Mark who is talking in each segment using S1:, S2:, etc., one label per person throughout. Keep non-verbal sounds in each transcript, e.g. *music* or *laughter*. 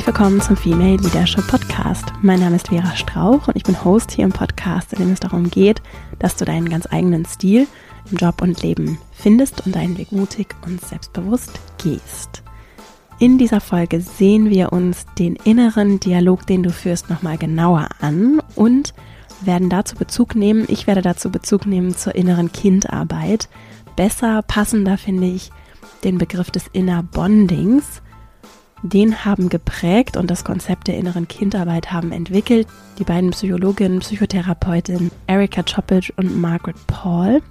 S1: Herzlich willkommen zum Female Leadership Podcast. Mein Name ist Vera Strauch und ich bin Host hier im Podcast, in dem es darum geht, dass du deinen ganz eigenen Stil im Job und Leben findest und deinen Weg mutig und selbstbewusst gehst. In dieser Folge sehen wir uns den inneren Dialog, den du führst, nochmal genauer an und werden dazu Bezug nehmen, ich werde dazu Bezug nehmen zur inneren Kindarbeit. Besser, passender finde ich den Begriff des Inner Bondings den haben geprägt und das Konzept der inneren Kindarbeit haben entwickelt die beiden Psychologinnen, Psychotherapeutinnen Erika Choppage und Margaret Paul.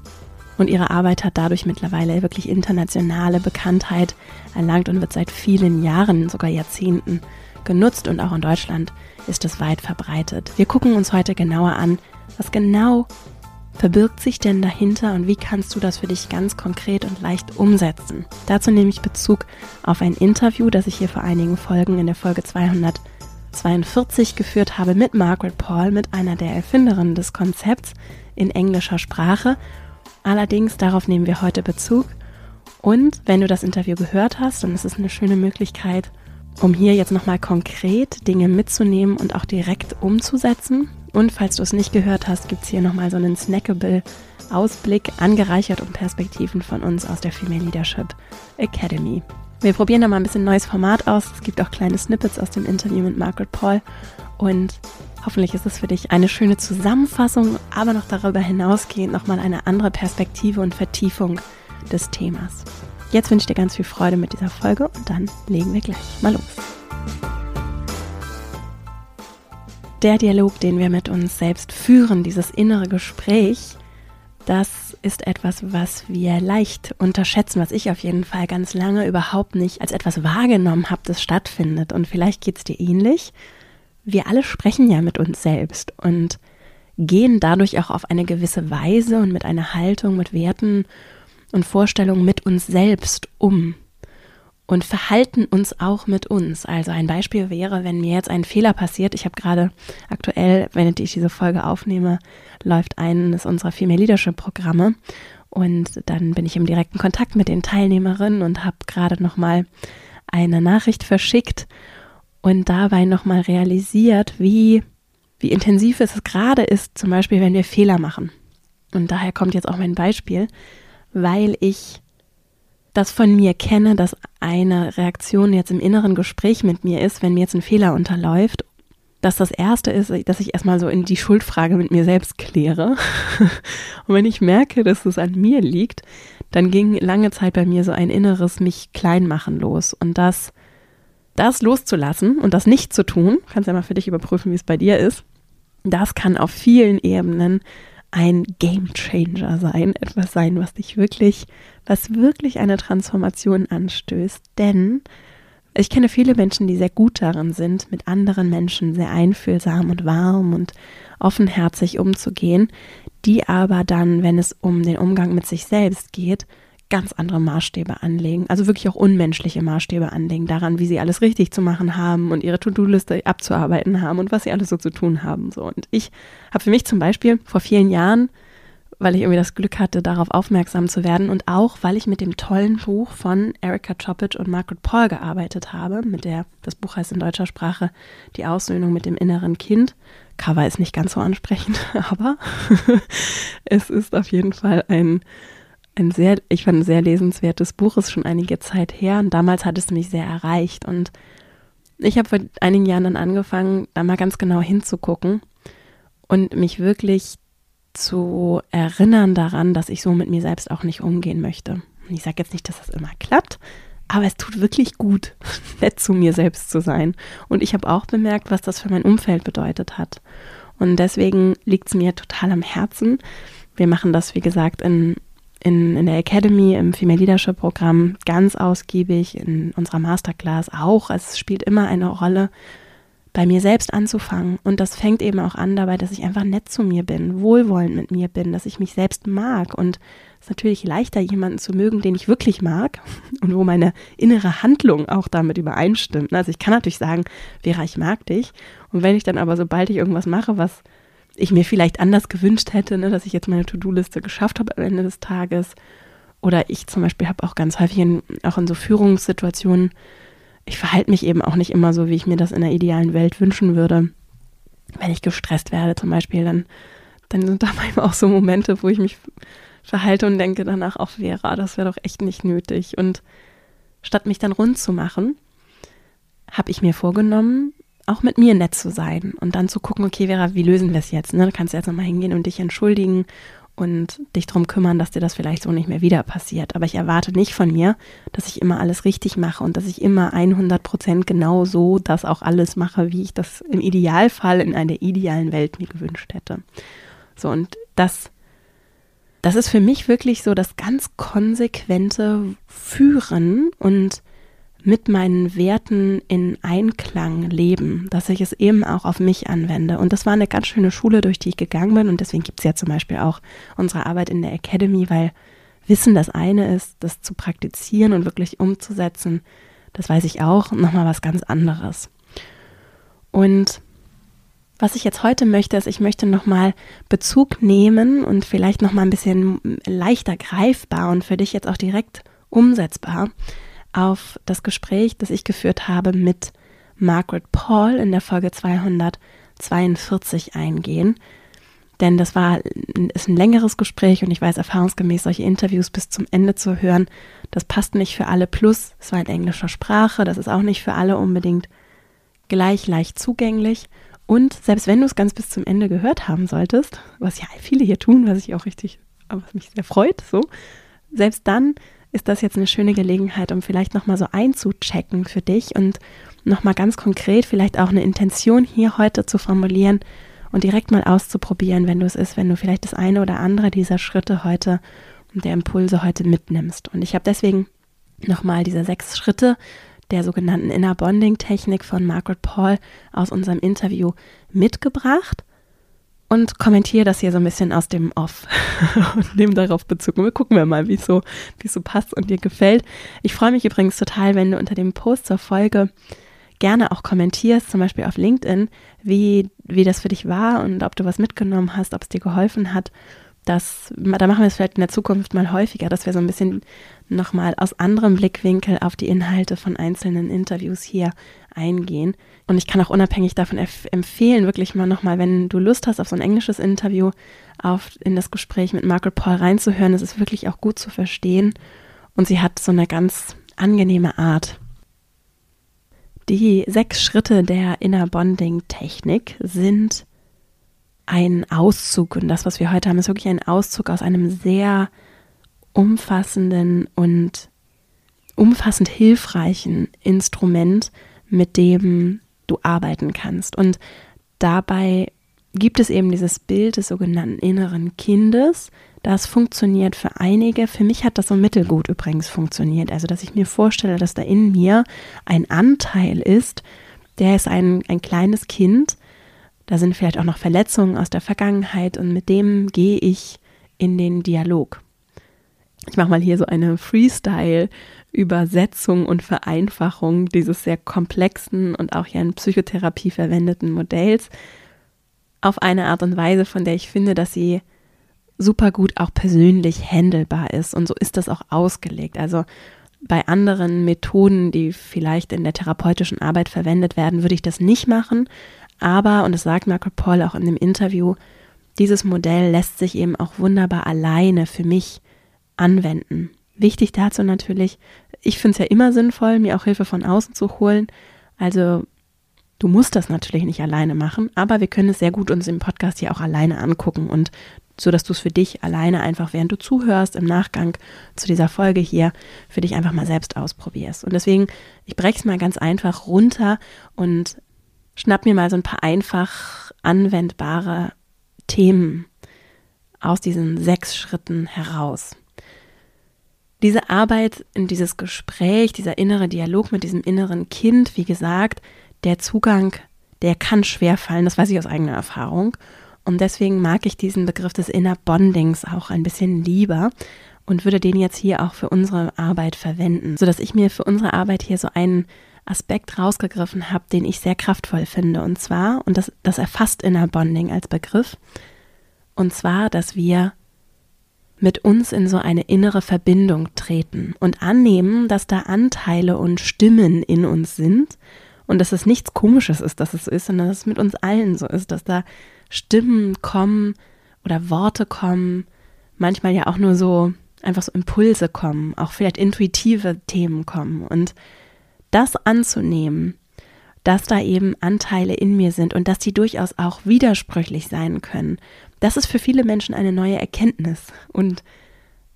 S1: Und ihre Arbeit hat dadurch mittlerweile wirklich internationale Bekanntheit erlangt und wird seit vielen Jahren, sogar Jahrzehnten genutzt und auch in Deutschland ist es weit verbreitet. Wir gucken uns heute genauer an, was genau verbirgt sich denn dahinter und wie kannst du das für dich ganz konkret und leicht umsetzen? Dazu nehme ich Bezug auf ein Interview, das ich hier vor einigen Folgen in der Folge 242 geführt habe mit Margaret Paul, mit einer der Erfinderinnen des Konzepts in englischer Sprache. Allerdings darauf nehmen wir heute Bezug. Und wenn du das Interview gehört hast, dann ist es eine schöne Möglichkeit, um hier jetzt nochmal konkret Dinge mitzunehmen und auch direkt umzusetzen. Und falls du es nicht gehört hast, gibt es hier nochmal so einen snackable Ausblick, angereichert um Perspektiven von uns aus der Female Leadership Academy. Wir probieren da mal ein bisschen neues Format aus. Es gibt auch kleine Snippets aus dem Interview mit Margaret Paul. Und hoffentlich ist es für dich eine schöne Zusammenfassung, aber noch darüber hinausgehend nochmal eine andere Perspektive und Vertiefung des Themas. Jetzt wünsche ich dir ganz viel Freude mit dieser Folge und dann legen wir gleich mal los. Der Dialog, den wir mit uns selbst führen, dieses innere Gespräch, das ist etwas, was wir leicht unterschätzen, was ich auf jeden Fall ganz lange überhaupt nicht als etwas wahrgenommen habe, das stattfindet. Und vielleicht geht es dir ähnlich. Wir alle sprechen ja mit uns selbst und gehen dadurch auch auf eine gewisse Weise und mit einer Haltung, mit Werten und Vorstellungen mit uns selbst um und verhalten uns auch mit uns. Also ein Beispiel wäre, wenn mir jetzt ein Fehler passiert. Ich habe gerade aktuell, wenn ich diese Folge aufnehme, läuft eines unserer Female Leadership Programme und dann bin ich im direkten Kontakt mit den Teilnehmerinnen und habe gerade noch mal eine Nachricht verschickt und dabei noch mal realisiert, wie wie intensiv es gerade ist, zum Beispiel, wenn wir Fehler machen. Und daher kommt jetzt auch mein Beispiel, weil ich das von mir kenne, dass eine Reaktion jetzt im inneren Gespräch mit mir ist, wenn mir jetzt ein Fehler unterläuft, dass das erste ist, dass ich erstmal so in die Schuldfrage mit mir selbst kläre. *laughs* Und wenn ich merke, dass es an mir liegt, dann ging lange Zeit bei mir so ein inneres mich klein machen los. Und das, das loszulassen und das nicht zu tun, kannst ja mal für dich überprüfen, wie es bei dir ist, das kann auf vielen Ebenen ein Game Changer sein, etwas sein, was dich wirklich, was wirklich eine Transformation anstößt. Denn ich kenne viele Menschen, die sehr gut darin sind, mit anderen Menschen sehr einfühlsam und warm und offenherzig umzugehen, die aber dann, wenn es um den Umgang mit sich selbst geht, ganz andere Maßstäbe anlegen, also wirklich auch unmenschliche Maßstäbe anlegen, daran, wie sie alles richtig zu machen haben und ihre To-Do-Liste abzuarbeiten haben und was sie alles so zu tun haben. So. Und ich habe für mich zum Beispiel vor vielen Jahren, weil ich irgendwie das Glück hatte, darauf aufmerksam zu werden und auch, weil ich mit dem tollen Buch von Erika Choppage und Margaret Paul gearbeitet habe, mit der, das Buch heißt in deutscher Sprache Die Aussöhnung mit dem inneren Kind. Cover ist nicht ganz so ansprechend, *laughs* aber *laughs* es ist auf jeden Fall ein ein sehr, ich fand ein sehr lesenswertes Buch, ist schon einige Zeit her und damals hat es mich sehr erreicht und ich habe vor einigen Jahren dann angefangen, da mal ganz genau hinzugucken und mich wirklich zu erinnern daran, dass ich so mit mir selbst auch nicht umgehen möchte. Und ich sage jetzt nicht, dass das immer klappt, aber es tut wirklich gut, *laughs* nett zu mir selbst zu sein. Und ich habe auch bemerkt, was das für mein Umfeld bedeutet hat. Und deswegen liegt es mir total am Herzen. Wir machen das, wie gesagt, in in, in der Academy, im Female Leadership Programm ganz ausgiebig, in unserer Masterclass auch. Es spielt immer eine Rolle, bei mir selbst anzufangen. Und das fängt eben auch an dabei, dass ich einfach nett zu mir bin, wohlwollend mit mir bin, dass ich mich selbst mag. Und es ist natürlich leichter, jemanden zu mögen, den ich wirklich mag *laughs* und wo meine innere Handlung auch damit übereinstimmt. Also ich kann natürlich sagen, Vera, ich mag dich. Und wenn ich dann aber, sobald ich irgendwas mache, was ich mir vielleicht anders gewünscht hätte, ne, dass ich jetzt meine To-Do-Liste geschafft habe am Ende des Tages. Oder ich zum Beispiel habe auch ganz häufig in, auch in so Führungssituationen ich verhalte mich eben auch nicht immer so, wie ich mir das in der idealen Welt wünschen würde. Wenn ich gestresst werde zum Beispiel, dann, dann sind da *laughs* manchmal auch so Momente, wo ich mich verhalte und denke danach auch, Vera, das wäre doch echt nicht nötig. Und statt mich dann rund zu machen, habe ich mir vorgenommen, auch mit mir nett zu sein und dann zu gucken, okay, Vera, wie lösen wir es jetzt? Ne? Du kannst jetzt nochmal hingehen und dich entschuldigen und dich darum kümmern, dass dir das vielleicht so nicht mehr wieder passiert. Aber ich erwarte nicht von mir, dass ich immer alles richtig mache und dass ich immer 100 Prozent genau so das auch alles mache, wie ich das im Idealfall in einer idealen Welt mir gewünscht hätte. So, und das, das ist für mich wirklich so das ganz konsequente Führen und mit meinen Werten in Einklang leben, dass ich es eben auch auf mich anwende. Und das war eine ganz schöne Schule, durch die ich gegangen bin. Und deswegen gibt es ja zum Beispiel auch unsere Arbeit in der Academy, weil Wissen das eine ist, das zu praktizieren und wirklich umzusetzen, das weiß ich auch, nochmal was ganz anderes. Und was ich jetzt heute möchte, ist, ich möchte nochmal Bezug nehmen und vielleicht nochmal ein bisschen leichter greifbar und für dich jetzt auch direkt umsetzbar auf das Gespräch, das ich geführt habe mit Margaret Paul in der Folge 242 eingehen. Denn das war ist ein längeres Gespräch und ich weiß erfahrungsgemäß, solche Interviews bis zum Ende zu hören, das passt nicht für alle. Plus, es war in englischer Sprache, das ist auch nicht für alle unbedingt gleich leicht zugänglich. Und selbst wenn du es ganz bis zum Ende gehört haben solltest, was ja viele hier tun, was ich auch richtig, was mich sehr freut, so, selbst dann ist das jetzt eine schöne Gelegenheit, um vielleicht nochmal so einzuchecken für dich und nochmal ganz konkret vielleicht auch eine Intention hier heute zu formulieren und direkt mal auszuprobieren, wenn du es ist, wenn du vielleicht das eine oder andere dieser Schritte heute und der Impulse heute mitnimmst. Und ich habe deswegen nochmal diese sechs Schritte der sogenannten Inner Bonding Technik von Margaret Paul aus unserem Interview mitgebracht und kommentiere das hier so ein bisschen aus dem Off *laughs* und nehme darauf Bezug. Und wir gucken wir mal, wie es so, so passt und dir gefällt. Ich freue mich übrigens total, wenn du unter dem Post zur Folge gerne auch kommentierst, zum Beispiel auf LinkedIn, wie, wie das für dich war und ob du was mitgenommen hast, ob es dir geholfen hat. Das, da machen wir es vielleicht in der Zukunft mal häufiger, dass wir so ein bisschen nochmal aus anderem Blickwinkel auf die Inhalte von einzelnen Interviews hier eingehen. Und ich kann auch unabhängig davon empfehlen, wirklich mal nochmal, wenn du Lust hast auf so ein englisches Interview, auf, in das Gespräch mit Margaret Paul reinzuhören. Es ist wirklich auch gut zu verstehen. Und sie hat so eine ganz angenehme Art. Die sechs Schritte der Inner Bonding Technik sind ein Auszug. Und das, was wir heute haben, ist wirklich ein Auszug aus einem sehr umfassenden und umfassend hilfreichen Instrument, mit dem du arbeiten kannst. Und dabei gibt es eben dieses Bild des sogenannten inneren Kindes. Das funktioniert für einige. Für mich hat das so mittelgut übrigens funktioniert. Also, dass ich mir vorstelle, dass da in mir ein Anteil ist, der ist ein, ein kleines Kind. Da sind vielleicht auch noch Verletzungen aus der Vergangenheit und mit dem gehe ich in den Dialog. Ich mache mal hier so eine Freestyle Übersetzung und Vereinfachung dieses sehr komplexen und auch ja in Psychotherapie verwendeten Modells auf eine Art und Weise, von der ich finde, dass sie super gut auch persönlich handelbar ist. Und so ist das auch ausgelegt. Also bei anderen Methoden, die vielleicht in der therapeutischen Arbeit verwendet werden, würde ich das nicht machen. Aber, und das sagt Marco Paul auch in dem Interview, dieses Modell lässt sich eben auch wunderbar alleine für mich anwenden. Wichtig dazu natürlich, ich finde es ja immer sinnvoll, mir auch Hilfe von außen zu holen. Also du musst das natürlich nicht alleine machen, aber wir können es sehr gut uns im Podcast hier auch alleine angucken und so dass du es für dich alleine einfach, während du zuhörst, im Nachgang zu dieser Folge hier, für dich einfach mal selbst ausprobierst. Und deswegen, ich breche es mal ganz einfach runter und schnapp mir mal so ein paar einfach anwendbare Themen aus diesen sechs Schritten heraus diese Arbeit in dieses Gespräch, dieser innere Dialog mit diesem inneren Kind, wie gesagt, der Zugang, der kann schwer fallen, das weiß ich aus eigener Erfahrung. Und deswegen mag ich diesen Begriff des Inner Bondings auch ein bisschen lieber und würde den jetzt hier auch für unsere Arbeit verwenden, sodass ich mir für unsere Arbeit hier so einen Aspekt rausgegriffen habe, den ich sehr kraftvoll finde. Und zwar, und das, das erfasst Inner Bonding als Begriff, und zwar, dass wir mit uns in so eine innere Verbindung treten und annehmen, dass da Anteile und Stimmen in uns sind und dass es nichts Komisches ist, dass es so ist, sondern dass es mit uns allen so ist, dass da Stimmen kommen oder Worte kommen, manchmal ja auch nur so einfach so Impulse kommen, auch vielleicht intuitive Themen kommen und das anzunehmen, dass da eben Anteile in mir sind und dass die durchaus auch widersprüchlich sein können. Das ist für viele Menschen eine neue Erkenntnis und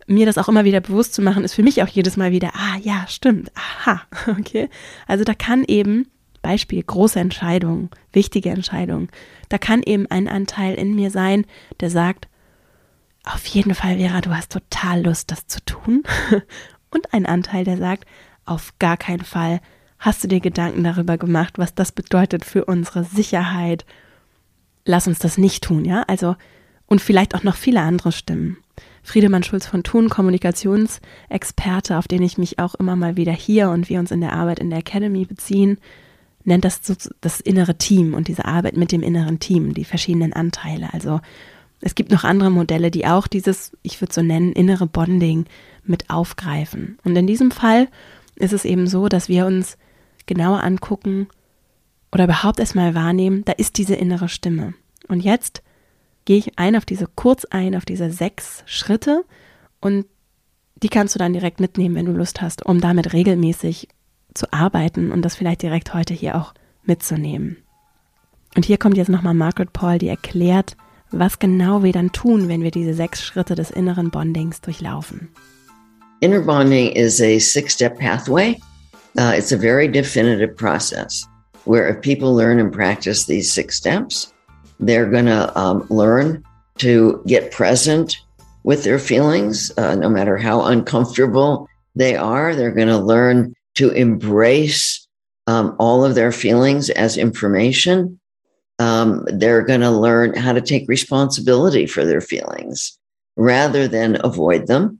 S1: mir das auch immer wieder bewusst zu machen, ist für mich auch jedes Mal wieder, ah ja, stimmt, aha, *laughs* okay. Also da kann eben, Beispiel, große Entscheidungen, wichtige Entscheidungen, da kann eben ein Anteil in mir sein, der sagt, auf jeden Fall, Vera, du hast total Lust, das zu tun. *laughs* Und ein Anteil, der sagt, auf gar keinen Fall hast du dir Gedanken darüber gemacht, was das bedeutet für unsere Sicherheit. Lass uns das nicht tun, ja? Also, und vielleicht auch noch viele andere Stimmen. Friedemann Schulz von Thun, Kommunikationsexperte, auf den ich mich auch immer mal wieder hier und wir uns in der Arbeit in der Academy beziehen, nennt das das innere Team und diese Arbeit mit dem inneren Team, die verschiedenen Anteile. Also es gibt noch andere Modelle, die auch dieses, ich würde so nennen, innere Bonding mit aufgreifen. Und in diesem Fall ist es eben so, dass wir uns genauer angucken oder überhaupt erstmal wahrnehmen, da ist diese innere Stimme. Und jetzt gehe ich ein auf diese, kurz ein auf diese sechs Schritte und die kannst du dann direkt mitnehmen, wenn du Lust hast, um damit regelmäßig zu arbeiten und das vielleicht direkt heute hier auch mitzunehmen. Und hier kommt jetzt nochmal Margaret Paul, die erklärt, was genau wir dann tun, wenn wir diese sechs Schritte des inneren Bondings durchlaufen.
S2: Inner bonding is a six step pathway. Uh, it's a very definitive process where if people learn and practice these six steps, they're going to um, learn to get present with their feelings, uh, no matter how uncomfortable they are. They're going to learn to embrace um, all of their feelings as information um, they're going to learn how to take responsibility for their feelings rather than avoid them.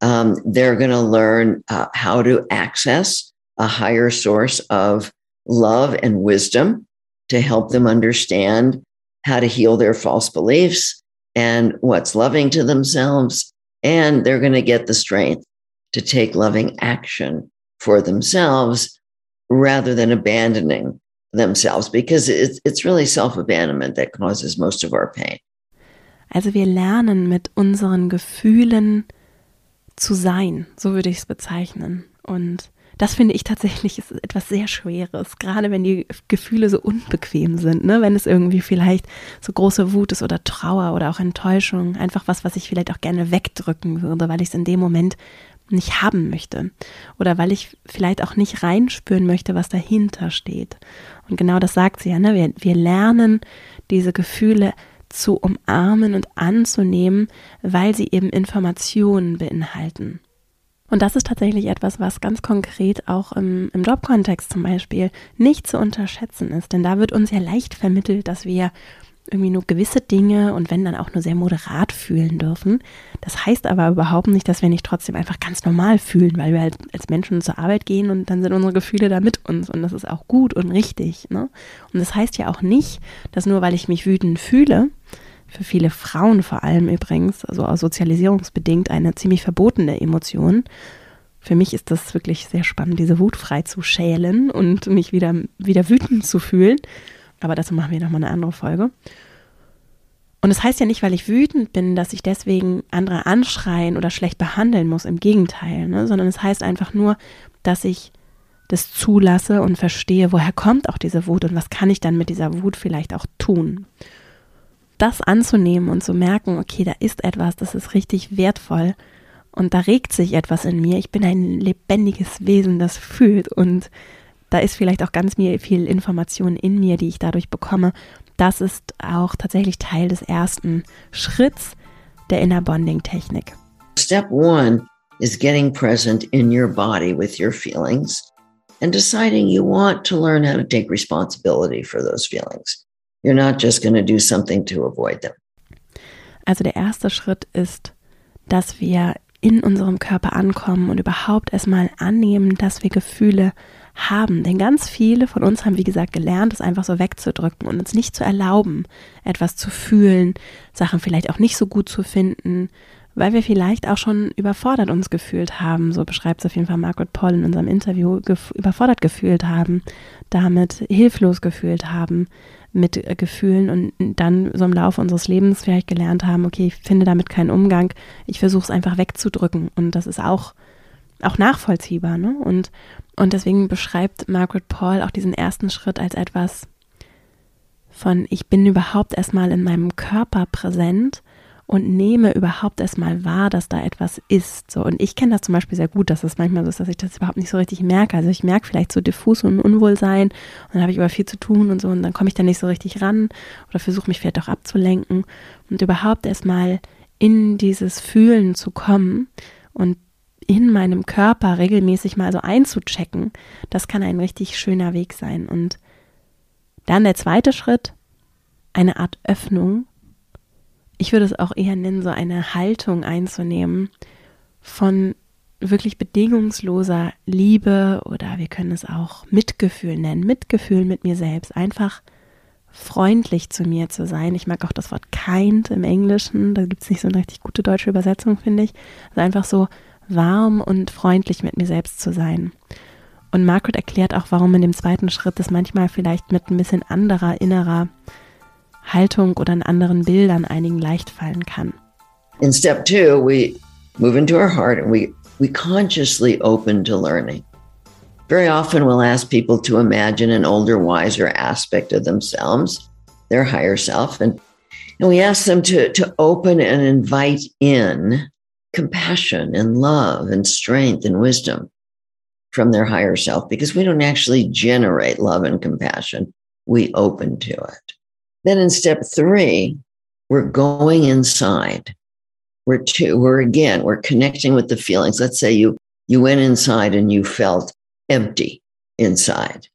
S2: Um, they're going to learn uh, how to access a higher source of love and wisdom to help them understand how to heal their false beliefs and what's loving to themselves. And they're going to get the strength to take loving action for themselves rather than abandoning themselves because it's, really self-abandonment that causes most of our pain.
S1: Also wir lernen mit unseren Gefühlen zu sein, so würde ich es bezeichnen. Und das finde ich tatsächlich ist etwas sehr Schweres, gerade wenn die Gefühle so unbequem sind, ne? wenn es irgendwie vielleicht so große Wut ist oder Trauer oder auch Enttäuschung, einfach was, was ich vielleicht auch gerne wegdrücken würde, weil ich es in dem Moment nicht haben möchte oder weil ich vielleicht auch nicht reinspüren möchte, was dahinter steht. Und genau das sagt sie ja, ne? wir, wir lernen diese Gefühle zu umarmen und anzunehmen, weil sie eben Informationen beinhalten. Und das ist tatsächlich etwas, was ganz konkret auch im, im Jobkontext zum Beispiel nicht zu unterschätzen ist. Denn da wird uns ja leicht vermittelt, dass wir irgendwie nur gewisse Dinge und wenn dann auch nur sehr moderat fühlen dürfen. Das heißt aber überhaupt nicht, dass wir nicht trotzdem einfach ganz normal fühlen, weil wir halt als Menschen zur Arbeit gehen und dann sind unsere Gefühle da mit uns und das ist auch gut und richtig. Ne? Und das heißt ja auch nicht, dass nur weil ich mich wütend fühle, für viele Frauen vor allem übrigens, also auch sozialisierungsbedingt eine ziemlich verbotene Emotion. Für mich ist das wirklich sehr spannend, diese Wut frei zu schälen und mich wieder, wieder wütend zu fühlen. Aber dazu machen wir nochmal eine andere Folge. Und es das heißt ja nicht, weil ich wütend bin, dass ich deswegen andere anschreien oder schlecht behandeln muss. Im Gegenteil, ne? sondern es heißt einfach nur, dass ich das zulasse und verstehe, woher kommt auch diese Wut und was kann ich dann mit dieser Wut vielleicht auch tun. Das anzunehmen und zu merken, okay, da ist etwas, das ist richtig wertvoll und da regt sich etwas in mir. Ich bin ein lebendiges Wesen, das fühlt und da ist vielleicht auch ganz viel Information in mir, die ich dadurch bekomme. Das ist auch tatsächlich Teil des ersten Schritts der Inner Bonding Technik.
S2: Step one is getting present in your body with your feelings and deciding you want to learn how to take responsibility for those feelings. You're not just going to do something to avoid them.
S1: Also der erste Schritt ist, dass wir in unserem Körper ankommen und überhaupt erstmal annehmen, dass wir Gefühle haben. Denn ganz viele von uns haben, wie gesagt, gelernt, es einfach so wegzudrücken und uns nicht zu erlauben, etwas zu fühlen, Sachen vielleicht auch nicht so gut zu finden, weil wir vielleicht auch schon überfordert uns gefühlt haben, so beschreibt es auf jeden Fall Margaret Paul in unserem Interview, gef überfordert gefühlt haben, damit hilflos gefühlt haben mit äh, Gefühlen und dann so im Laufe unseres Lebens vielleicht gelernt haben, okay, ich finde damit keinen Umgang, ich versuche es einfach wegzudrücken und das ist auch, auch nachvollziehbar. Ne? Und, und deswegen beschreibt Margaret Paul auch diesen ersten Schritt als etwas von, ich bin überhaupt erstmal in meinem Körper präsent und nehme überhaupt erstmal wahr, dass da etwas ist. So, und ich kenne das zum Beispiel sehr gut, dass es manchmal so ist, dass ich das überhaupt nicht so richtig merke. Also ich merke vielleicht so diffus und Unwohlsein und dann habe ich aber viel zu tun und so und dann komme ich da nicht so richtig ran oder versuche mich vielleicht auch abzulenken und überhaupt erstmal in dieses Fühlen zu kommen und in meinem Körper regelmäßig mal so einzuchecken, das kann ein richtig schöner Weg sein. Und dann der zweite Schritt, eine Art Öffnung ich würde es auch eher nennen, so eine Haltung einzunehmen von wirklich bedingungsloser Liebe oder wir können es auch Mitgefühl nennen, Mitgefühl mit mir selbst, einfach freundlich zu mir zu sein. Ich mag auch das Wort kind im Englischen, da gibt es nicht so eine richtig gute deutsche Übersetzung, finde ich. Also einfach so warm und freundlich mit mir selbst zu sein. Und Margaret erklärt auch, warum in dem zweiten Schritt es manchmal vielleicht mit ein bisschen anderer innerer Haltung oder in anderen Bildern einigen leicht fallen kann.
S2: In step two, we move into our heart and we, we consciously open to learning. Very often we'll ask people to imagine an older, wiser aspect of themselves, their higher self, and, and we ask them to, to open and invite in compassion and love and strength and wisdom from their higher self because we don't actually generate love and compassion. We open to it. Then in step three, we're going inside. We're two, we're again, we're connecting with the feelings. Let's say you you went inside and you felt empty inside.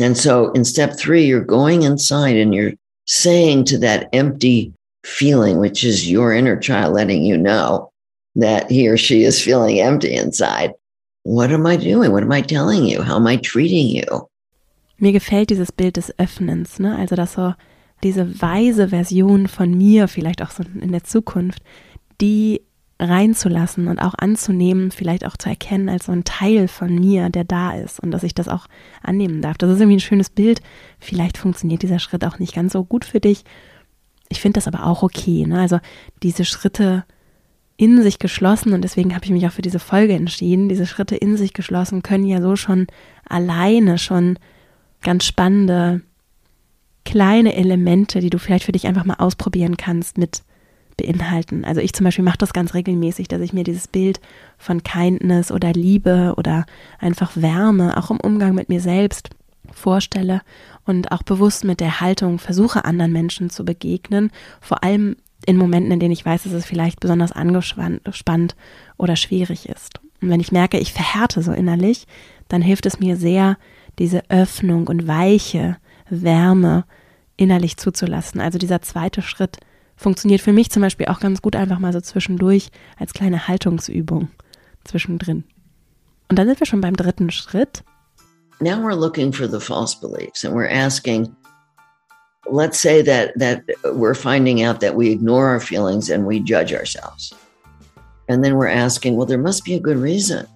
S2: And so in step three, you're going inside and you're saying to that empty feeling, which is your inner child letting you know that he or she is feeling empty inside. What am I doing? What am I telling you? How am I treating you?
S1: Mir gefällt dieses Bild des Öffnens, ne? Also, dass so diese weise Version von mir, vielleicht auch so in der Zukunft, die reinzulassen und auch anzunehmen, vielleicht auch zu erkennen als so ein Teil von mir, der da ist und dass ich das auch annehmen darf. Das ist irgendwie ein schönes Bild. Vielleicht funktioniert dieser Schritt auch nicht ganz so gut für dich. Ich finde das aber auch okay. Ne? Also diese Schritte in sich geschlossen und deswegen habe ich mich auch für diese Folge entschieden. Diese Schritte in sich geschlossen können ja so schon alleine schon ganz spannende kleine Elemente, die du vielleicht für dich einfach mal ausprobieren kannst, mit beinhalten. Also ich zum Beispiel mache das ganz regelmäßig, dass ich mir dieses Bild von Kindness oder Liebe oder einfach Wärme, auch im Umgang mit mir selbst vorstelle und auch bewusst mit der Haltung versuche, anderen Menschen zu begegnen, vor allem in Momenten, in denen ich weiß, dass es vielleicht besonders angespannt oder schwierig ist. Und wenn ich merke, ich verhärte so innerlich, dann hilft es mir sehr, diese Öffnung und Weiche Wärme innerlich zuzulassen. Also dieser zweite Schritt funktioniert für mich zum Beispiel auch ganz gut einfach mal so zwischendurch als kleine Haltungsübung zwischendrin. Und dann sind wir schon beim dritten Schritt.
S2: Now we're looking for the false beliefs and we're asking, let's say that that we're finding out that we ignore our feelings and we judge ourselves. And then we're asking, well, there must be a good reason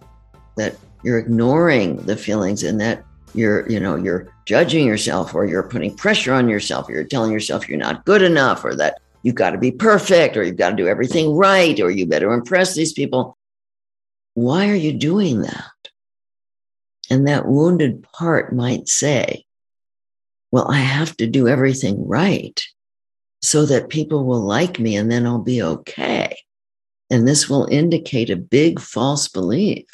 S2: that you're ignoring the feelings and that you're you know you're judging yourself or you're putting pressure on yourself or you're telling yourself you're not good enough or that you've got to be perfect or you've got to do everything right or you better impress these people. Why are you doing that? And that wounded part might say well i have to do everything right so that people will like me and then i'll be okay. And this will indicate a big false belief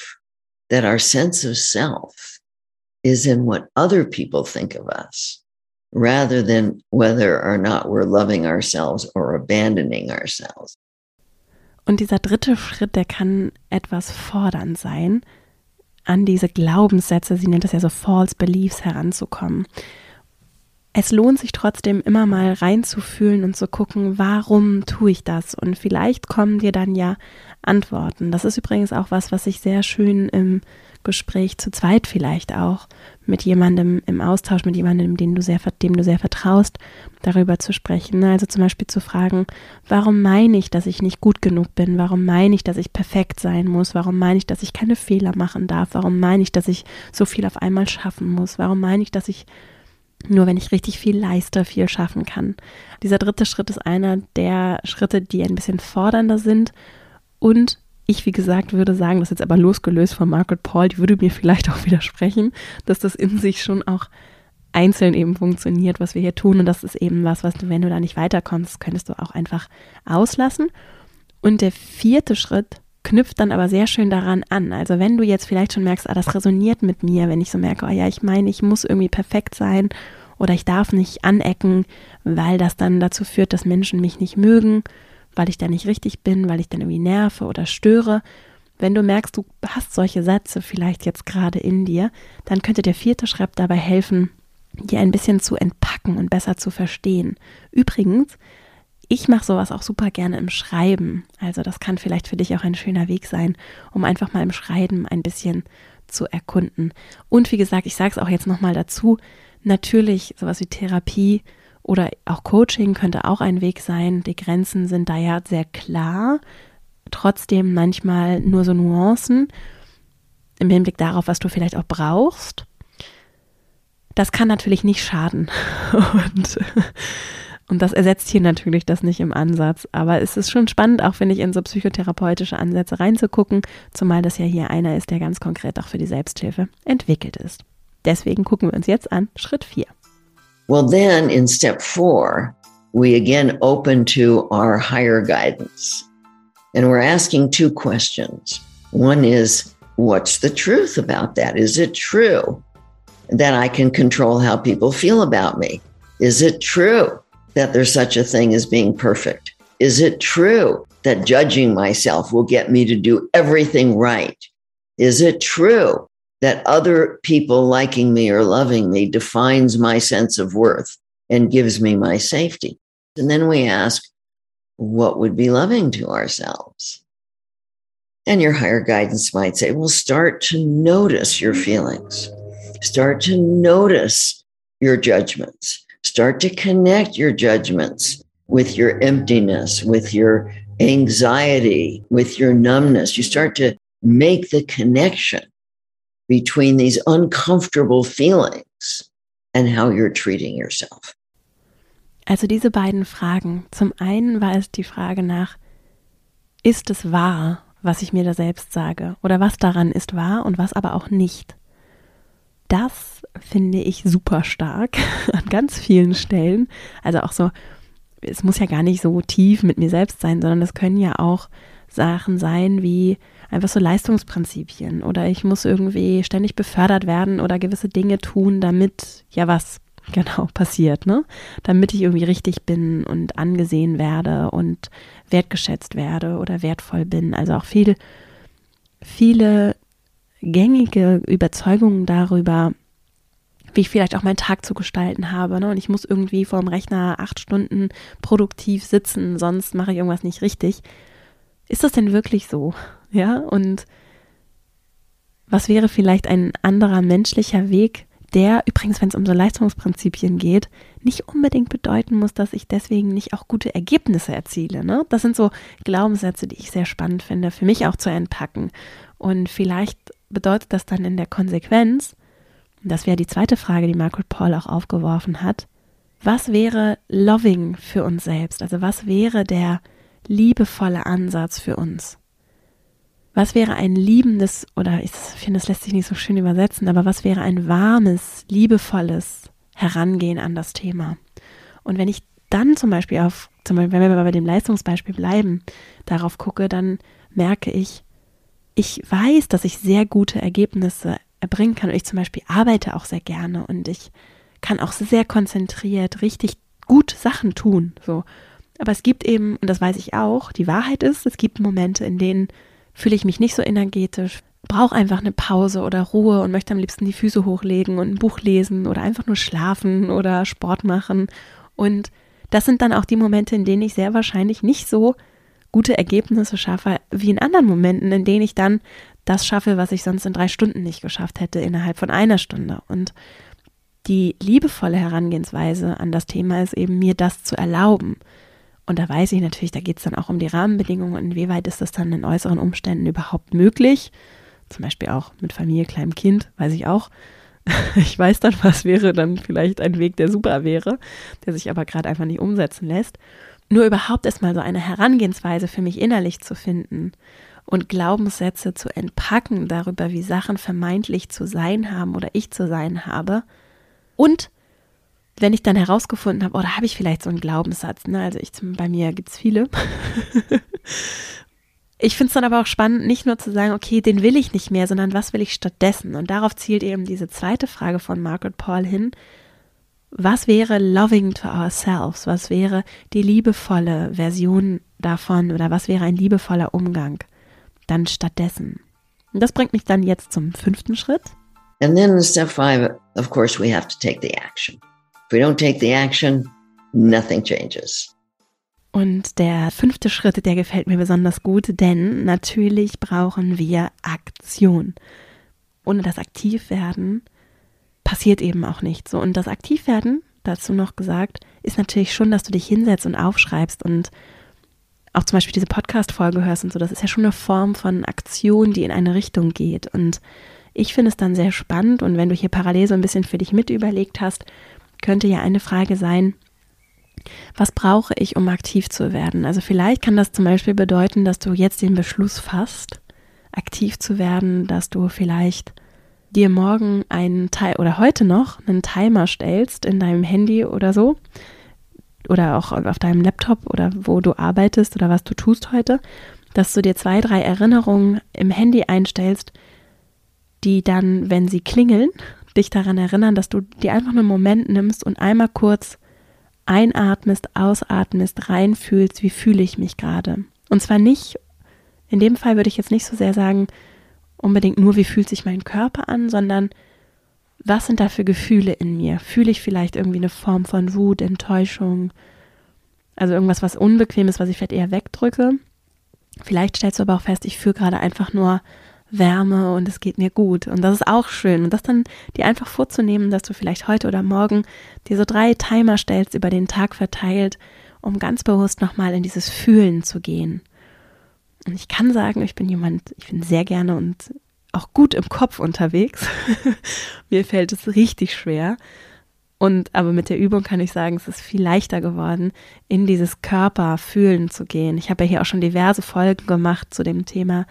S2: that our sense of self is in what other people think of us rather than whether or not we're loving ourselves or abandoning ourselves.
S1: Und dieser dritte Schritt, der kann etwas fordernd sein, an diese Glaubenssätze, sie nennt das ja so False Beliefs heranzukommen. es lohnt sich trotzdem immer mal reinzufühlen und zu gucken, warum tue ich das? Und vielleicht kommen dir dann ja Antworten. Das ist übrigens auch was, was ich sehr schön im Gespräch zu zweit vielleicht auch mit jemandem im Austausch, mit jemandem, dem du sehr, dem du sehr vertraust, darüber zu sprechen. Also zum Beispiel zu fragen, warum meine ich, dass ich nicht gut genug bin? Warum meine ich, dass ich perfekt sein muss? Warum meine ich, dass ich keine Fehler machen darf? Warum meine ich, dass ich so viel auf einmal schaffen muss? Warum meine ich, dass ich nur wenn ich richtig viel leiste, viel schaffen kann. Dieser dritte Schritt ist einer der Schritte, die ein bisschen fordernder sind und ich, wie gesagt, würde sagen, das ist jetzt aber losgelöst von Margaret Paul, die würde mir vielleicht auch *laughs* widersprechen, dass das in sich schon auch einzeln eben funktioniert, was wir hier tun. Und das ist eben was, was du, wenn du da nicht weiterkommst, könntest du auch einfach auslassen. Und der vierte Schritt knüpft dann aber sehr schön daran an. Also wenn du jetzt vielleicht schon merkst, ah, das resoniert mit mir, wenn ich so merke, oh ja, ich meine, ich muss irgendwie perfekt sein oder ich darf nicht anecken, weil das dann dazu führt, dass Menschen mich nicht mögen weil ich da nicht richtig bin, weil ich dann irgendwie nerve oder störe. Wenn du merkst, du hast solche Sätze vielleicht jetzt gerade in dir, dann könnte der vierte Schreib dabei helfen, dir ein bisschen zu entpacken und besser zu verstehen. Übrigens, ich mache sowas auch super gerne im Schreiben. Also das kann vielleicht für dich auch ein schöner Weg sein, um einfach mal im Schreiben ein bisschen zu erkunden. Und wie gesagt, ich sage es auch jetzt nochmal dazu, natürlich sowas wie Therapie oder auch Coaching könnte auch ein Weg sein. Die Grenzen sind da ja sehr klar, trotzdem manchmal nur so Nuancen im Hinblick darauf, was du vielleicht auch brauchst. Das kann natürlich nicht schaden. *laughs* Und, und das ersetzt hier natürlich das nicht im Ansatz. Aber es ist schon spannend, auch finde ich, in so psychotherapeutische Ansätze reinzugucken, zumal das ja hier einer ist, der ganz konkret auch für die Selbsthilfe entwickelt ist. Deswegen gucken wir uns jetzt an Schritt 4.
S2: Well, then in step four, we again open to our higher guidance. And we're asking two questions. One is, what's the truth about that? Is it true that I can control how people feel about me? Is it true that there's such a thing as being perfect? Is it true that judging myself will get me to do everything right? Is it true that other people liking me or loving me defines my sense of worth and gives me my safety. And then we ask, what would be loving to ourselves? And your higher guidance might say, well, start to notice your feelings, start to notice your judgments, start to connect your judgments with your emptiness, with your anxiety, with your numbness. You start to make the connection between these uncomfortable feelings and how you're treating yourself.
S1: Also diese beiden Fragen. Zum einen war es die Frage nach, ist es wahr, was ich mir da selbst sage? Oder was daran ist wahr und was aber auch nicht? Das finde ich super stark *laughs* an ganz vielen Stellen. Also auch so, es muss ja gar nicht so tief mit mir selbst sein, sondern es können ja auch Sachen sein wie, einfach so Leistungsprinzipien oder ich muss irgendwie ständig befördert werden oder gewisse Dinge tun, damit ja was *laughs* genau passiert, ne? Damit ich irgendwie richtig bin und angesehen werde und wertgeschätzt werde oder wertvoll bin. Also auch viel, viele gängige Überzeugungen darüber, wie ich vielleicht auch meinen Tag zu gestalten habe. Ne? Und ich muss irgendwie vor dem Rechner acht Stunden produktiv sitzen, sonst mache ich irgendwas nicht richtig. Ist das denn wirklich so? Ja, und was wäre vielleicht ein anderer menschlicher Weg, der übrigens, wenn es um so Leistungsprinzipien geht, nicht unbedingt bedeuten muss, dass ich deswegen nicht auch gute Ergebnisse erziele. Ne? Das sind so Glaubenssätze, die ich sehr spannend finde, für mich auch zu entpacken. Und vielleicht bedeutet das dann in der Konsequenz, das wäre die zweite Frage, die Margaret Paul auch aufgeworfen hat, was wäre loving für uns selbst? Also was wäre der liebevolle Ansatz für uns? Was wäre ein liebendes, oder ich finde, das lässt sich nicht so schön übersetzen, aber was wäre ein warmes, liebevolles Herangehen an das Thema? Und wenn ich dann zum Beispiel auf, zum Beispiel, wenn wir bei dem Leistungsbeispiel bleiben, darauf gucke, dann merke ich, ich weiß, dass ich sehr gute Ergebnisse erbringen kann. Und ich zum Beispiel arbeite auch sehr gerne und ich kann auch sehr konzentriert richtig gut Sachen tun. So. Aber es gibt eben, und das weiß ich auch, die Wahrheit ist, es gibt Momente, in denen fühle ich mich nicht so energetisch, brauche einfach eine Pause oder Ruhe und möchte am liebsten die Füße hochlegen und ein Buch lesen oder einfach nur schlafen oder Sport machen. Und das sind dann auch die Momente, in denen ich sehr wahrscheinlich nicht so gute Ergebnisse schaffe wie in anderen Momenten, in denen ich dann das schaffe, was ich sonst in drei Stunden nicht geschafft hätte, innerhalb von einer Stunde. Und die liebevolle Herangehensweise an das Thema ist eben, mir das zu erlauben. Und da weiß ich natürlich, da geht es dann auch um die Rahmenbedingungen, inwieweit ist das dann in äußeren Umständen überhaupt möglich. Zum Beispiel auch mit Familie, kleinem Kind, weiß ich auch. *laughs* Ich weiß dann, was wäre dann vielleicht ein Weg, der super wäre, der sich aber gerade einfach nicht umsetzen lässt. Nur überhaupt erstmal so eine Herangehensweise für mich innerlich zu finden und Glaubenssätze zu entpacken darüber, wie Sachen vermeintlich zu sein haben oder ich zu sein habe. Und wenn ich dann herausgefunden habe, oder habe ich vielleicht so einen Glaubenssatz, ne? also ich, bei mir gibt es viele. *laughs* ich finde es dann aber auch spannend, nicht nur zu sagen, okay, den will ich nicht mehr, sondern was will ich stattdessen? Und darauf zielt eben diese zweite Frage von Margaret Paul hin. Was wäre loving to ourselves? Was wäre die liebevolle Version davon oder was wäre ein liebevoller Umgang dann stattdessen? Und das bringt mich dann jetzt zum fünften Schritt.
S2: And then in step five, of course, we have to take the action. If we don't take the action, nothing changes.
S1: Und der fünfte Schritt, der gefällt mir besonders gut, denn natürlich brauchen wir Aktion. Ohne das Aktivwerden passiert eben auch nichts. So, und das Aktivwerden, dazu noch gesagt, ist natürlich schon, dass du dich hinsetzt und aufschreibst und auch zum Beispiel diese Podcast-Folge hörst und so. Das ist ja schon eine Form von Aktion, die in eine Richtung geht. Und ich finde es dann sehr spannend. Und wenn du hier parallel so ein bisschen für dich mit überlegt hast, könnte ja eine Frage sein, was brauche ich, um aktiv zu werden? Also vielleicht kann das zum Beispiel bedeuten, dass du jetzt den Beschluss fasst, aktiv zu werden, dass du vielleicht dir morgen einen Teil oder heute noch einen Timer stellst in deinem Handy oder so oder auch auf deinem Laptop oder wo du arbeitest oder was du tust heute, dass du dir zwei, drei Erinnerungen im Handy einstellst, die dann, wenn sie klingeln, dich daran erinnern, dass du dir einfach einen Moment nimmst und einmal kurz einatmest, ausatmest, reinfühlst, wie fühle ich mich gerade. Und zwar nicht, in dem Fall würde ich jetzt nicht so sehr sagen, unbedingt nur, wie fühlt sich mein Körper an, sondern was sind da für Gefühle in mir? Fühle ich vielleicht irgendwie eine Form von Wut, Enttäuschung? Also irgendwas, was unbequem ist, was ich vielleicht eher wegdrücke. Vielleicht stellst du aber auch fest, ich fühle gerade einfach nur Wärme und es geht mir gut. Und das ist auch schön. Und das dann dir einfach vorzunehmen, dass du vielleicht heute oder morgen dir so drei Timer stellst über den Tag verteilt, um ganz bewusst nochmal in dieses Fühlen zu gehen. Und ich kann sagen, ich bin jemand, ich bin sehr gerne und auch gut im Kopf unterwegs. *laughs* Mir fällt es richtig schwer. Und aber mit der Übung kann ich sagen, es ist viel leichter geworden, in dieses Körperfühlen zu gehen. Ich habe ja hier auch schon diverse Folgen gemacht zu dem Thema,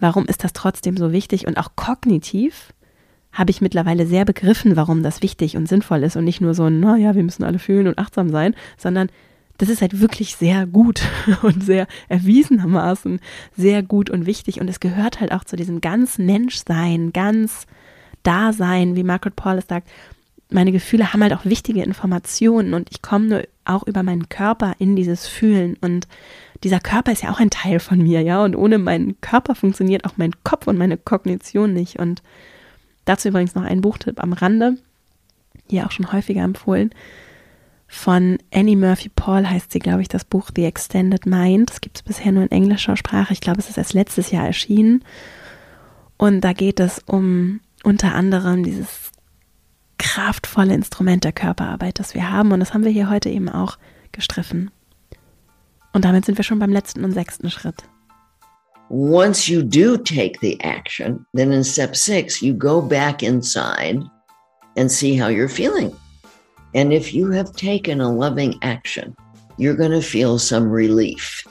S1: warum ist das trotzdem so wichtig und auch kognitiv habe ich mittlerweile sehr begriffen, warum das wichtig und sinnvoll ist und nicht nur so, naja, wir müssen alle fühlen und achtsam sein, sondern das ist halt wirklich sehr gut *laughs* und sehr erwiesenermaßen sehr gut und wichtig. Und es gehört halt auch zu diesem ganz Menschsein, ganz Dasein, wie Margaret Paul es sagt. Meine Gefühle haben halt auch wichtige Informationen und ich komme nur auch über meinen Körper in dieses Fühlen. Und dieser Körper ist ja auch ein Teil von mir, ja. Und ohne meinen Körper funktioniert auch mein Kopf und meine Kognition nicht. Und dazu übrigens noch ein Buchtipp am Rande, hier auch schon häufiger empfohlen von Annie Murphy Paul heißt sie, glaube ich, das Buch The Extended Mind. Das gibt es bisher nur in englischer Sprache. Ich glaube, es ist erst letztes Jahr erschienen. Und da geht es um unter anderem dieses kraftvolle Instrument der Körperarbeit, das wir haben. Und das haben wir hier heute eben auch gestriffen. Und damit sind wir schon beim letzten und sechsten Schritt.
S2: Once you do take the action, then in step six, you go back inside and see how you're feeling. And if you have taken a loving action, you're going to feel some relief.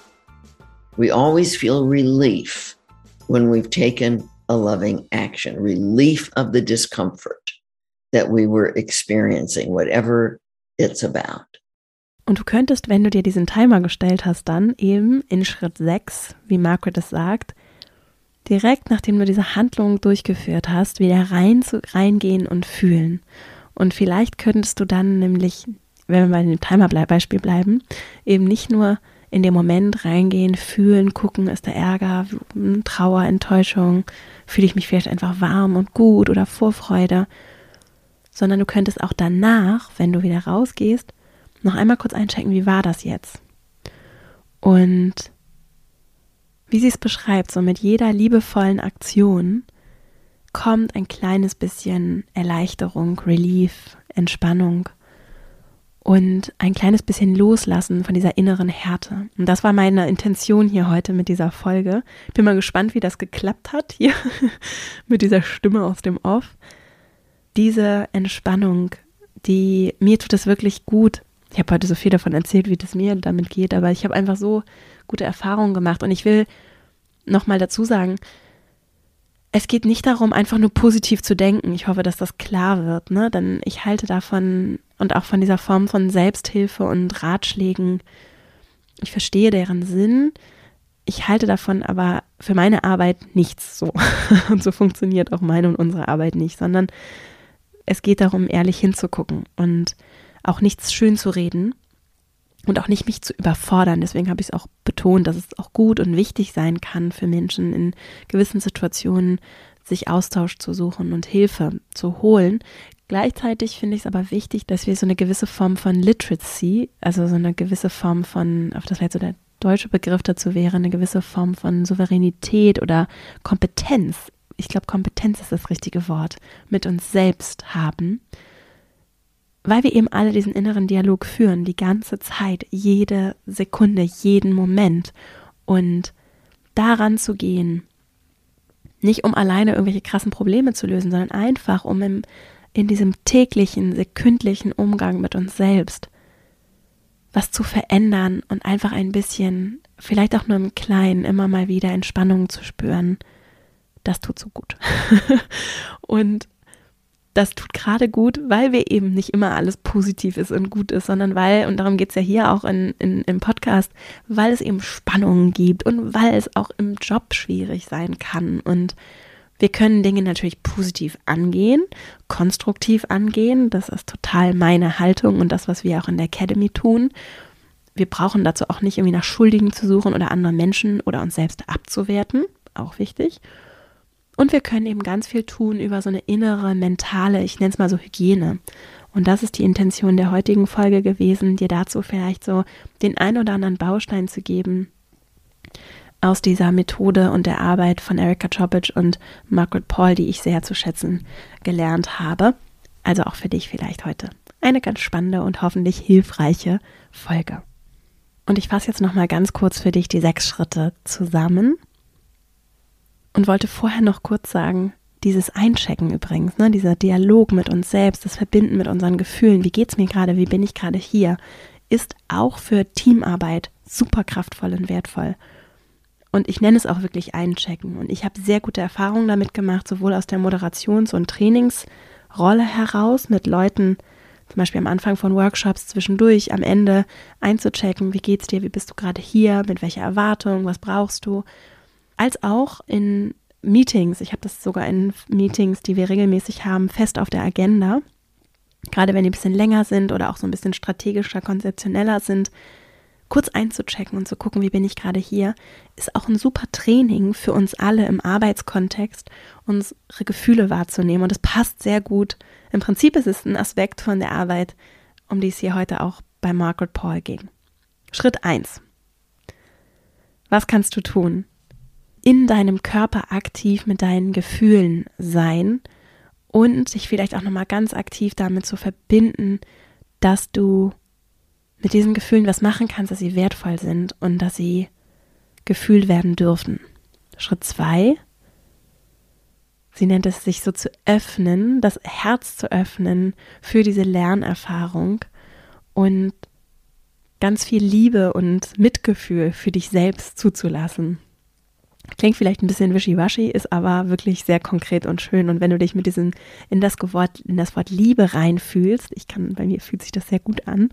S2: We always feel relief when we've taken a loving action, relief of the discomfort that we were experiencing, whatever it's about.
S1: Und du könntest, wenn du dir diesen Timer gestellt hast, dann eben in Schritt 6, wie Margaret es sagt, direkt nachdem du diese Handlung durchgeführt hast, wieder rein zu, reingehen und fühlen. Und vielleicht könntest du dann nämlich, wenn wir bei dem Timer-Beispiel bleiben, eben nicht nur in den Moment reingehen, fühlen, gucken, ist da Ärger, Trauer, Enttäuschung, fühle ich mich vielleicht einfach warm und gut oder Vorfreude, sondern du könntest auch danach, wenn du wieder rausgehst, noch einmal kurz einchecken, wie war das jetzt? Und wie sie es beschreibt, so mit jeder liebevollen Aktion kommt ein kleines bisschen Erleichterung, Relief, Entspannung und ein kleines bisschen loslassen von dieser inneren Härte. Und das war meine Intention hier heute mit dieser Folge. Bin mal gespannt, wie das geklappt hat hier *laughs* mit dieser Stimme aus dem Off. Diese Entspannung, die mir tut es wirklich gut. Ich habe heute so viel davon erzählt, wie das mir damit geht, aber ich habe einfach so gute Erfahrungen gemacht und ich will nochmal dazu sagen, es geht nicht darum, einfach nur positiv zu denken. Ich hoffe, dass das klar wird, ne? Denn ich halte davon und auch von dieser Form von Selbsthilfe und Ratschlägen. Ich verstehe deren Sinn. Ich halte davon aber für meine Arbeit nichts so. *laughs* Und so funktioniert auch meine und unsere Arbeit nicht, sondern es geht darum, ehrlich hinzugucken und auch nichts schön zu reden und auch nicht mich zu überfordern. Deswegen habe ich es auch betont, dass es auch gut und wichtig sein kann für Menschen in gewissen Situationen, sich Austausch zu suchen und Hilfe zu holen. Gleichzeitig finde ich es aber wichtig, dass wir so eine gewisse Form von Literacy, also so eine gewisse Form von, auf das vielleicht so der deutsche Begriff dazu wäre, eine gewisse Form von Souveränität oder Kompetenz. Ich glaube, Kompetenz ist das richtige Wort, mit uns selbst haben weil wir eben alle diesen inneren Dialog führen, die ganze Zeit, jede Sekunde, jeden Moment. Und daran zu gehen, nicht um alleine irgendwelche krassen Probleme zu lösen, sondern einfach um im, in diesem täglichen, sekündlichen Umgang mit uns selbst was zu verändern und einfach ein bisschen, vielleicht auch nur im Kleinen, immer mal wieder Entspannung zu spüren, das tut so gut. *laughs* und das tut gerade gut, weil wir eben nicht immer alles positiv ist und gut ist, sondern weil, und darum geht es ja hier auch in, in, im Podcast, weil es eben Spannungen gibt und weil es auch im Job schwierig sein kann. Und wir können Dinge natürlich positiv angehen, konstruktiv angehen. Das ist total meine Haltung und das, was wir auch in der Academy tun. Wir brauchen dazu auch nicht irgendwie nach Schuldigen zu suchen oder andere Menschen oder uns selbst abzuwerten. Auch wichtig. Und wir können eben ganz viel tun über so eine innere, mentale, ich nenne es mal so Hygiene. Und das ist die Intention der heutigen Folge gewesen, dir dazu vielleicht so den ein oder anderen Baustein zu geben aus dieser Methode und der Arbeit von Erika Chopic und Margaret Paul, die ich sehr zu schätzen gelernt habe. Also auch für dich vielleicht heute eine ganz spannende und hoffentlich hilfreiche Folge. Und ich fasse jetzt noch mal ganz kurz für dich die sechs Schritte zusammen, und wollte vorher noch kurz sagen, dieses Einchecken übrigens, ne, dieser Dialog mit uns selbst, das Verbinden mit unseren Gefühlen, wie geht's mir gerade, wie bin ich gerade hier, ist auch für Teamarbeit super kraftvoll und wertvoll. Und ich nenne es auch wirklich Einchecken. Und ich habe sehr gute Erfahrungen damit gemacht, sowohl aus der Moderations- und Trainingsrolle heraus mit Leuten, zum Beispiel am Anfang von Workshops, zwischendurch, am Ende einzuchecken, wie geht's dir, wie bist du gerade hier, mit welcher Erwartung, was brauchst du als auch in Meetings. Ich habe das sogar in Meetings, die wir regelmäßig haben, fest auf der Agenda. Gerade wenn die ein bisschen länger sind oder auch so ein bisschen strategischer, konzeptioneller sind, kurz einzuchecken und zu gucken, wie bin ich gerade hier, ist auch ein super Training für uns alle im Arbeitskontext, unsere Gefühle wahrzunehmen. Und es passt sehr gut. Im Prinzip ist es ein Aspekt von der Arbeit, um die es hier heute auch bei Margaret Paul ging. Schritt 1. Was kannst du tun? In deinem Körper aktiv mit deinen Gefühlen sein und sich vielleicht auch nochmal ganz aktiv damit zu verbinden, dass du mit diesen Gefühlen was machen kannst, dass sie wertvoll sind und dass sie gefühlt werden dürfen. Schritt zwei, sie nennt es sich so zu öffnen, das Herz zu öffnen für diese Lernerfahrung und ganz viel Liebe und Mitgefühl für dich selbst zuzulassen. Klingt vielleicht ein bisschen wischiwaschi, ist aber wirklich sehr konkret und schön. Und wenn du dich mit diesem in das Wort, in das Wort Liebe reinfühlst, ich kann, bei mir fühlt sich das sehr gut an,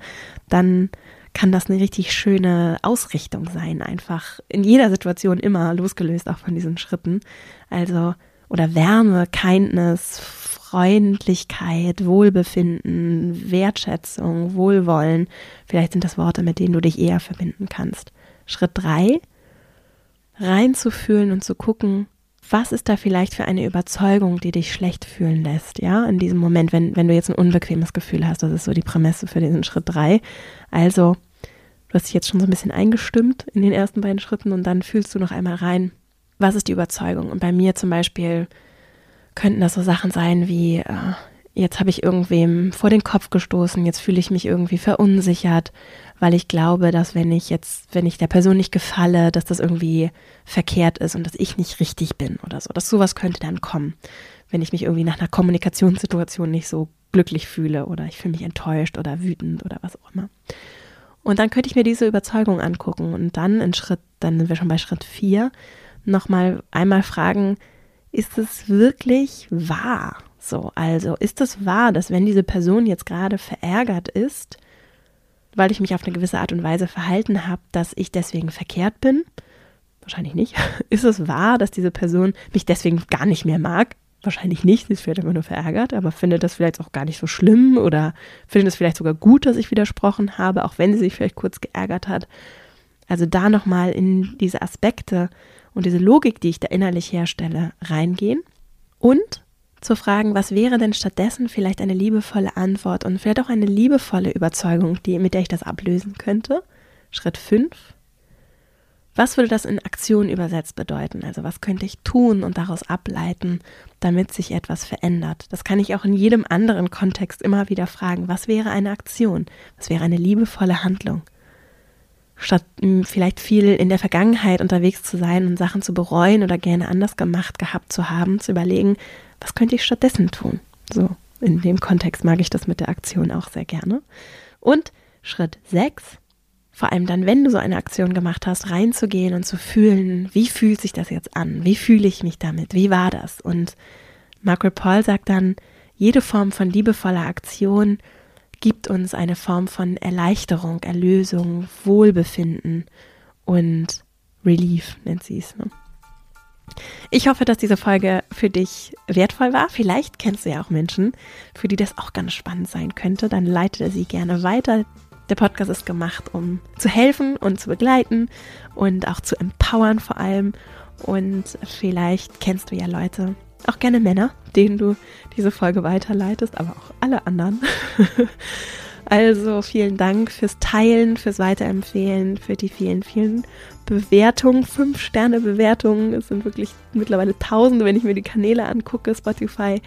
S1: dann kann das eine richtig schöne Ausrichtung sein, einfach in jeder Situation immer losgelöst auch von diesen Schritten. Also oder Wärme, Kindness, Freundlichkeit, Wohlbefinden, Wertschätzung, Wohlwollen. Vielleicht sind das Worte, mit denen du dich eher verbinden kannst. Schritt drei, reinzufühlen und zu gucken, was ist da vielleicht für eine Überzeugung, die dich schlecht fühlen lässt, ja, in diesem Moment, wenn, wenn du jetzt ein unbequemes Gefühl hast. Das ist so die Prämisse für diesen Schritt drei. Also, du hast dich jetzt schon so ein bisschen eingestimmt in den ersten beiden Schritten und dann fühlst du noch einmal rein, was ist die Überzeugung? Und bei mir zum Beispiel könnten das so Sachen sein wie, äh, jetzt habe ich irgendwem vor den Kopf gestoßen, jetzt fühle ich mich irgendwie verunsichert, weil ich glaube, dass wenn ich jetzt, wenn ich der Person nicht gefalle, dass das irgendwie verkehrt ist und dass ich nicht richtig bin oder so. Dass sowas könnte dann kommen, wenn ich mich irgendwie nach einer Kommunikationssituation nicht so glücklich fühle oder ich fühle mich enttäuscht oder wütend oder was auch immer. Und dann könnte ich mir diese Überzeugung angucken und dann in Schritt, dann sind wir schon bei Schritt vier, nochmal einmal fragen, ist es wirklich wahr? So, also ist es wahr, dass wenn diese Person jetzt gerade verärgert ist, weil ich mich auf eine gewisse Art und Weise verhalten habe, dass ich deswegen verkehrt bin? Wahrscheinlich nicht. *laughs* Ist es wahr, dass diese Person mich deswegen gar nicht mehr mag? Wahrscheinlich nicht, sie ist vielleicht immer nur verärgert, aber findet das vielleicht auch gar nicht so schlimm oder findet es vielleicht sogar gut, dass ich widersprochen habe, auch wenn sie sich vielleicht kurz geärgert hat. Also da nochmal in diese Aspekte und diese Logik, die ich da innerlich herstelle, reingehen und zu fragen, was wäre denn stattdessen vielleicht eine liebevolle Antwort und vielleicht auch eine liebevolle Überzeugung, die, mit der ich das ablösen könnte. Schritt 5. Was würde das in Aktion übersetzt bedeuten? Also was könnte ich tun und daraus ableiten, damit sich etwas verändert? Das kann ich auch in jedem anderen Kontext immer wieder fragen. Was wäre eine Aktion? Was wäre eine liebevolle Handlung? Statt hm, vielleicht viel in der Vergangenheit unterwegs zu sein und Sachen zu bereuen oder gerne anders gemacht gehabt zu haben, zu überlegen, was könnte ich stattdessen tun? So, in dem Kontext mag ich das mit der Aktion auch sehr gerne. Und Schritt 6, vor allem dann, wenn du so eine Aktion gemacht hast, reinzugehen und zu fühlen, wie fühlt sich das jetzt an? Wie fühle ich mich damit? Wie war das? Und Margaret Paul sagt dann, jede Form von liebevoller Aktion gibt uns eine Form von Erleichterung, Erlösung, Wohlbefinden und Relief, nennt sie es. Ne? Ich hoffe, dass diese Folge für dich wertvoll war. Vielleicht kennst du ja auch Menschen, für die das auch ganz spannend sein könnte. Dann leite sie gerne weiter. Der Podcast ist gemacht, um zu helfen und zu begleiten und auch zu empowern vor allem. Und vielleicht kennst du ja Leute, auch gerne Männer, denen du diese Folge weiterleitest, aber auch alle anderen. *laughs* also vielen Dank fürs Teilen, fürs Weiterempfehlen, für die vielen, vielen Bewertungen, fünf Sterne Bewertungen. Es sind wirklich mittlerweile Tausende, wenn ich mir die Kanäle angucke, Spotify,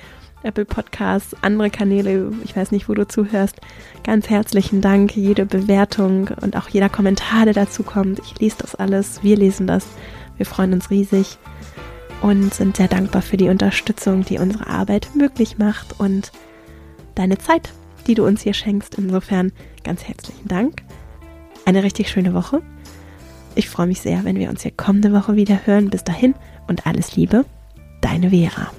S1: Apple Podcasts, andere Kanäle, ich weiß nicht, wo du zuhörst. Ganz herzlichen Dank, jede Bewertung und auch jeder Kommentar, der dazu kommt. Ich lese das alles, wir lesen das. Wir freuen uns riesig und sind sehr dankbar für die Unterstützung, die unsere Arbeit möglich macht und deine Zeit, die du uns hier schenkst. Insofern ganz herzlichen Dank. Eine richtig schöne Woche. Ich freue mich sehr, wenn wir uns hier kommende Woche wieder hören. Bis dahin und alles Liebe, deine Vera.